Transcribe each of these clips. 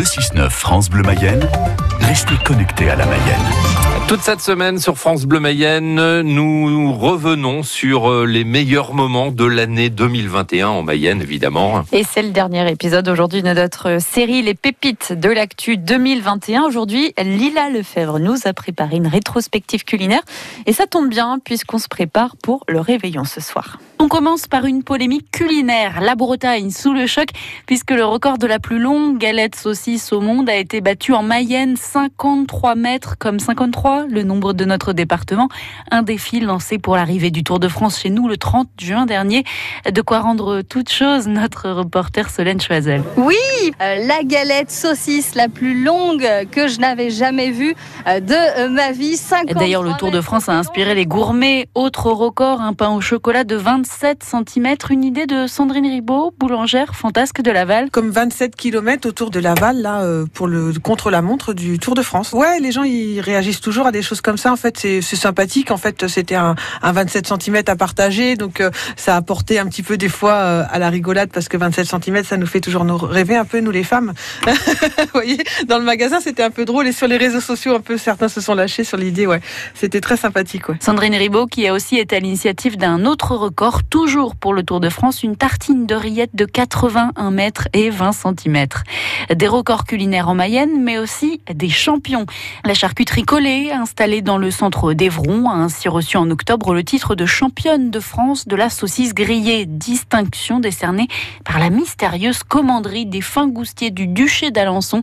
Le 6-9 France Bleu Mayenne, restez connectés à la Mayenne. Toute cette semaine sur France Bleu Mayenne, nous revenons sur euh, les meilleurs moments de l'année 2021 en Mayenne, évidemment. Et c'est le dernier épisode aujourd'hui de notre série Les pépites de l'actu 2021. Aujourd'hui, Lila Lefebvre nous a préparé une rétrospective culinaire. Et ça tombe bien puisqu'on se prépare pour le réveillon ce soir. On commence par une polémique culinaire. La Bretagne sous le choc puisque le record de la plus longue galette saucisse au monde a été battu en Mayenne, 53 mètres comme 53, le nombre de notre département. Un défi lancé pour l'arrivée du Tour de France chez nous le 30 juin dernier. De quoi rendre toute chose notre reporter Solène Choisel. Oui, euh, la galette saucisse la plus longue que je n'avavais jamais vue euh, de euh, ma vie. D'ailleurs, le Tour de France a inspiré les gourmets. Autre record, un pain au chocolat de 25 7 cm. Une idée de Sandrine Ribaud, boulangère fantasque de Laval. Comme 27 km autour de Laval, là, euh, pour le contre-la-montre du Tour de France. Ouais, les gens, ils réagissent toujours à des choses comme ça. En fait, c'est sympathique. En fait, c'était un, 27 cm à partager. Donc, euh, ça a apporté un petit peu des fois euh, à la rigolade parce que 27 cm, ça nous fait toujours nous rêver un peu, nous les femmes. Vous voyez, dans le magasin, c'était un peu drôle. Et sur les réseaux sociaux, un peu, certains se sont lâchés sur l'idée. Ouais, c'était très sympathique. Ouais. Sandrine Ribaud, qui a aussi été à l'initiative d'un autre record toujours pour le Tour de France, une tartine de rillettes de 81 mètres et 20 cm. Des records culinaires en Mayenne, mais aussi des champions. La charcuterie collée, installée dans le centre d'Evron, a ainsi reçu en octobre le titre de championne de France de la saucisse grillée, distinction décernée par la mystérieuse commanderie des fins goustiers du duché d'Alençon.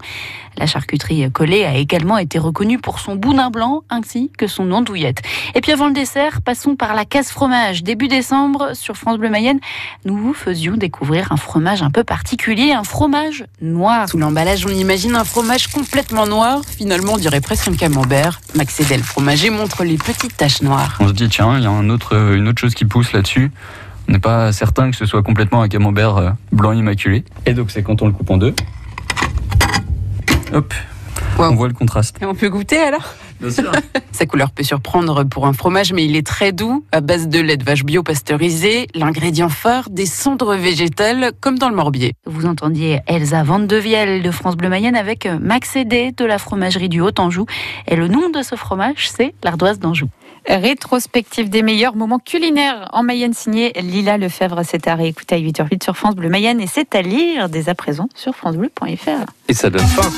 La charcuterie collée a également été reconnue pour son boudin blanc ainsi que son andouillette. Et puis avant le dessert, passons par la casse fromage. Début décembre, sur France Bleu Mayenne, nous vous faisions découvrir un fromage un peu particulier, un fromage noir. Sous l'emballage, on imagine un fromage complètement noir. Finalement, on dirait presque un camembert. Max Edel fromager montre les petites taches noires. On se dit, tiens, il y a un autre, une autre chose qui pousse là-dessus. On n'est pas certain que ce soit complètement un camembert euh, blanc immaculé. Et donc, c'est quand on le coupe en deux. Hop, on voit le contraste. Et on peut goûter alors? Bien sûr. Sa couleur peut surprendre pour un fromage, mais il est très doux, à base de lait de vache bio pasteurisé. L'ingrédient phare, des cendres végétales, comme dans le morbier. Vous entendiez Elsa Vandevielle de France Bleu Mayenne avec Max Edé de la fromagerie du Haut-Anjou. Et le nom de ce fromage, c'est l'ardoise d'Anjou. Rétrospective des meilleurs moments culinaires en Mayenne signée Lila Lefebvre. C'est à réécouter à 8h08 sur France Bleu Mayenne et c'est à lire dès à présent sur francebleu.fr. Et ça donne faim.